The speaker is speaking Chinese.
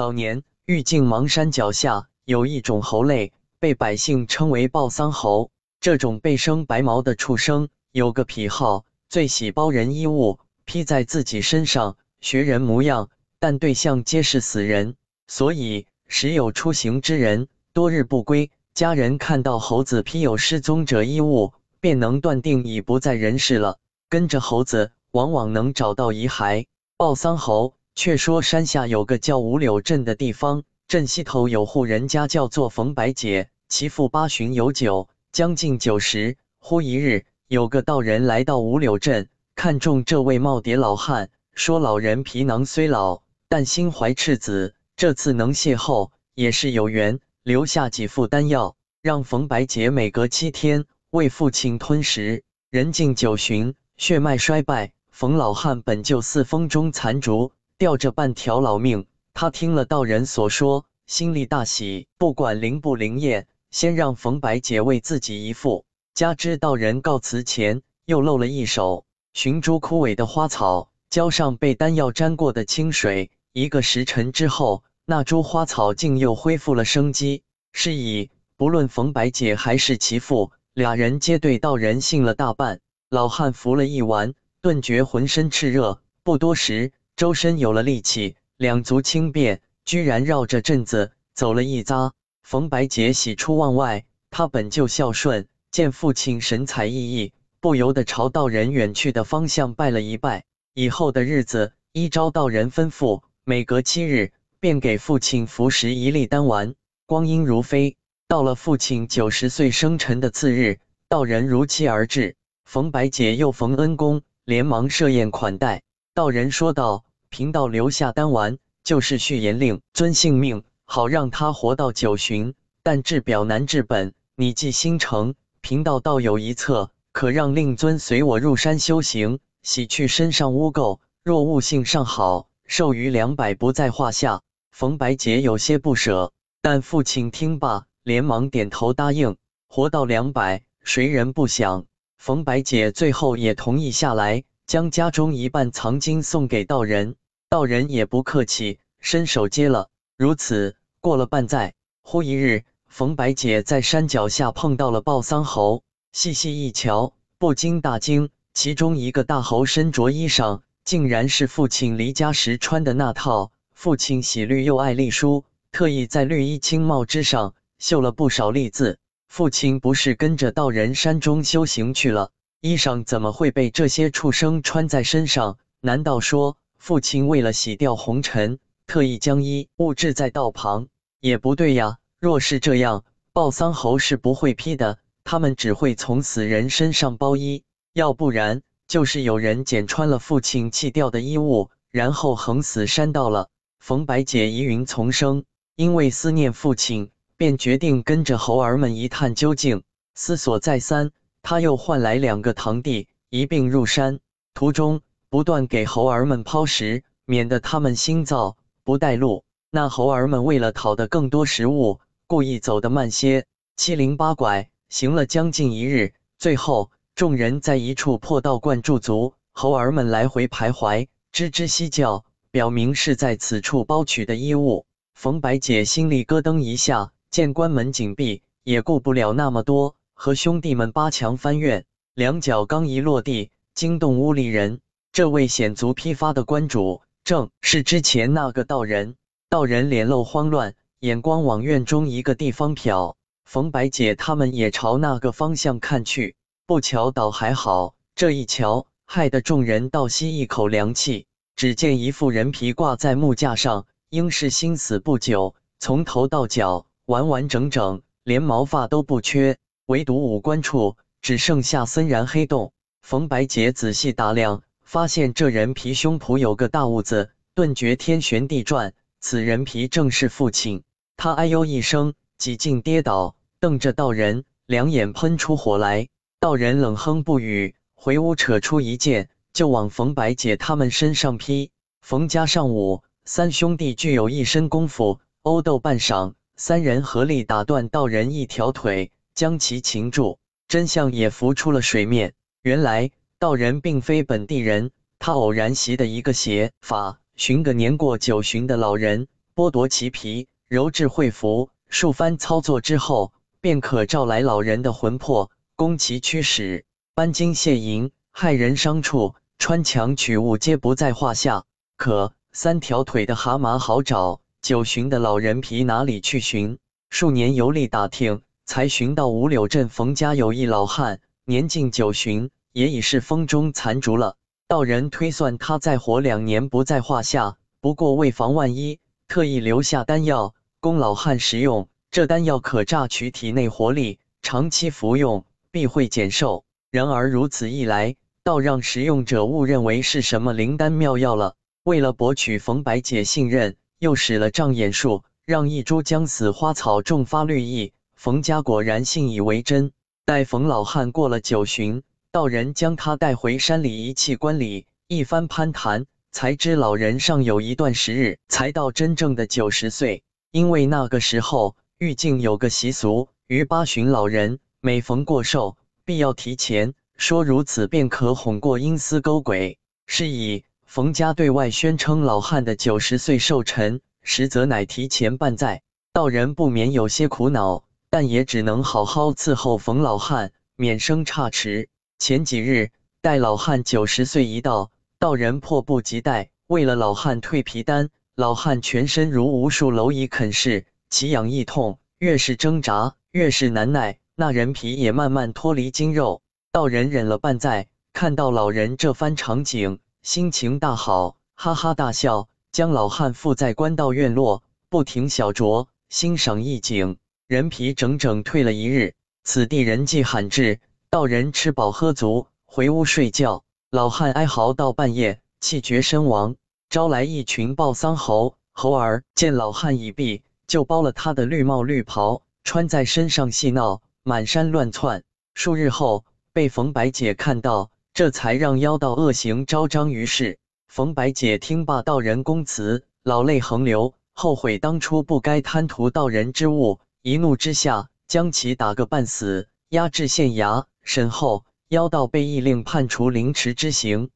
早年玉镜芒山脚下有一种猴类，被百姓称为抱桑猴。这种背生白毛的畜生有个癖好，最喜包人衣物披在自己身上，学人模样，但对象皆是死人，所以时有出行之人多日不归，家人看到猴子披有失踪者衣物，便能断定已不在人世了。跟着猴子，往往能找到遗骸。抱桑猴 却说，山下有个叫五柳镇的地方，镇西头有户人家叫做冯白姐，其父八旬有九。将近九十，忽一日，有个道人来到五柳镇，看中这位耄耋老汉，说老人皮囊虽老，但心怀赤子，这次能邂逅也是有缘，留下几副丹药，让冯白姐每隔七天为父亲吞食。人近九旬，血脉衰败，冯老汉本就四风中残烛，吊着半条老命。他听了道人所说，心里大喜，不管灵不灵验。先让冯白姐为自己一副，加之道人告辞前又露了一手，寻株枯萎的花草，浇上被丹药沾过的清水，一个时辰之后，那株花草竟又恢复了生机。是以，不论冯白姐还是其父，俩人皆对道人信了大半。老汉服了一丸，顿觉浑身炽热，不多时，周身有了力气，两足轻便，居然绕着镇子走了一匝。冯白姐喜出望外，她本就孝顺，见父亲神采奕奕，不由得朝道人远去的方向拜了一拜。以后的日子，依照道人吩咐，每隔七日便给父亲服食一粒丹丸。光阴如飞，到了父亲九十岁生辰的次日，道人如期而至，冯白姐又逢恩公，连忙设宴款待。道人说道：“贫道留下丹丸，就是续言令，遵性命。”好让他活到九旬，但治表难治本。你既心诚，贫道倒有一策，可让令尊随我入山修行，洗去身上污垢。若悟性尚好，授予两百不在话下。冯白姐有些不舍，但父亲听罢，连忙点头答应。活到两百，谁人不想？冯白姐最后也同意下来，将家中一半藏金送给道人。道人也不客气，伸手接了。如此。过了半载，忽一日，冯白姐在山脚下碰到了抱桑猴，细细一瞧，不禁大惊。其中一个大猴身着衣裳，竟然是父亲离家时穿的那套。父亲喜绿又爱隶书，特意在绿衣青帽之上绣了不少隶字。父亲不是跟着道人山中修行去了，衣裳怎么会被这些畜生穿在身上？难道说父亲为了洗掉红尘？特意将衣物置在道旁，也不对呀。若是这样，抱桑猴是不会批的，他们只会从死人身上包衣；要不然，就是有人捡穿了父亲弃掉的衣物，然后横死山道了。冯白姐疑云丛生，因为思念父亲，便决定跟着猴儿们一探究竟。思索再三，他又唤来两个堂弟一并入山，途中不断给猴儿们抛食，免得他们心燥。不带路，那猴儿们为了讨得更多食物，故意走得慢些，七零八拐，行了将近一日。最后，众人在一处破道观驻足，猴儿们来回徘徊，吱吱嬉叫，表明是在此处包取的衣物。冯白姐心里咯噔一下，见关门紧闭，也顾不了那么多，和兄弟们扒墙翻院，两脚刚一落地，惊动屋里人。这位险足批发的关主。正是之前那个道人，道人脸露慌乱，眼光往院中一个地方瞟。冯白姐他们也朝那个方向看去，不瞧倒还好，这一瞧，害得众人倒吸一口凉气。只见一副人皮挂在木架上，应是心死不久，从头到脚完完整整，连毛发都不缺，唯独五官处只剩下森然黑洞。冯白姐仔细打量。发现这人皮胸脯有个大痦子，顿觉天旋地转。此人皮正是父亲。他哎呦一声，几近跌倒，瞪着道人，两眼喷出火来。道人冷哼不语，回屋扯出一剑，就往冯白姐他们身上劈。冯家上午三兄弟具有一身功夫，殴斗半晌，三人合力打断道人一条腿，将其擒住。真相也浮出了水面。原来。道人并非本地人，他偶然习的一个邪法，寻个年过九旬的老人，剥夺其皮，揉制会服，数番操作之后，便可召来老人的魂魄，攻其驱使。搬金卸银、害人伤处、穿墙取物，皆不在话下。可三条腿的蛤蟆好找，九旬的老人皮哪里去寻？数年游历打听，才寻到五柳镇冯家有一老汉，年近九旬，也已是风中残烛了。道人推算他再活两年不在话下，不过为防万一，特意留下丹药供老汉食用。这丹药可榨取体内活力，长期服用必会减寿。然而如此一来，倒让食用者误认为是什么灵丹妙药了。为了博取冯白姐信任，又使了障眼术。让一株将死花草种发绿意，冯家果然信以为真。待冯老汉过了九旬，道人将他带回山里一器官里，一番攀谈，才知老人尚有一段时日才到真正的九十岁。因为那个时候玉镜有个习俗，于八旬老人每逢过寿，必要提前说，如此便可哄过阴司勾鬼。是以冯家对外宣称老汉的九十岁寿辰。实则乃提前半载，道人不免有些苦恼，但也只能好好伺候冯老汉，免生差池。前几日，待老汉九十岁一到，道人迫不及待，为了老汉蜕皮丹，老汉全身如无数蝼蚁啃噬，奇痒异痛，越是挣扎，越是难耐，那人皮也慢慢脱离筋肉。道人忍了半载，看到老人这番场景，心情大好，哈哈大笑。将老汉附在官道院落，不停小酌欣赏异景。人皮整整退了一日，此地人迹罕至。道人吃饱喝足，回屋睡觉。老汉哀嚎到半夜，气绝身亡。招来一群报丧猴猴儿，见老汉已毙，就剥了他的绿帽绿袍，穿在身上戏闹，满山乱窜。数日后，被冯白姐看到，这才让妖道恶行昭彰于世。冯白姐听罢道人公词，老泪横流，后悔当初不该贪图道人之物，一怒之下将其打个半死，压制县衙审后，妖道被议令判处凌迟之刑。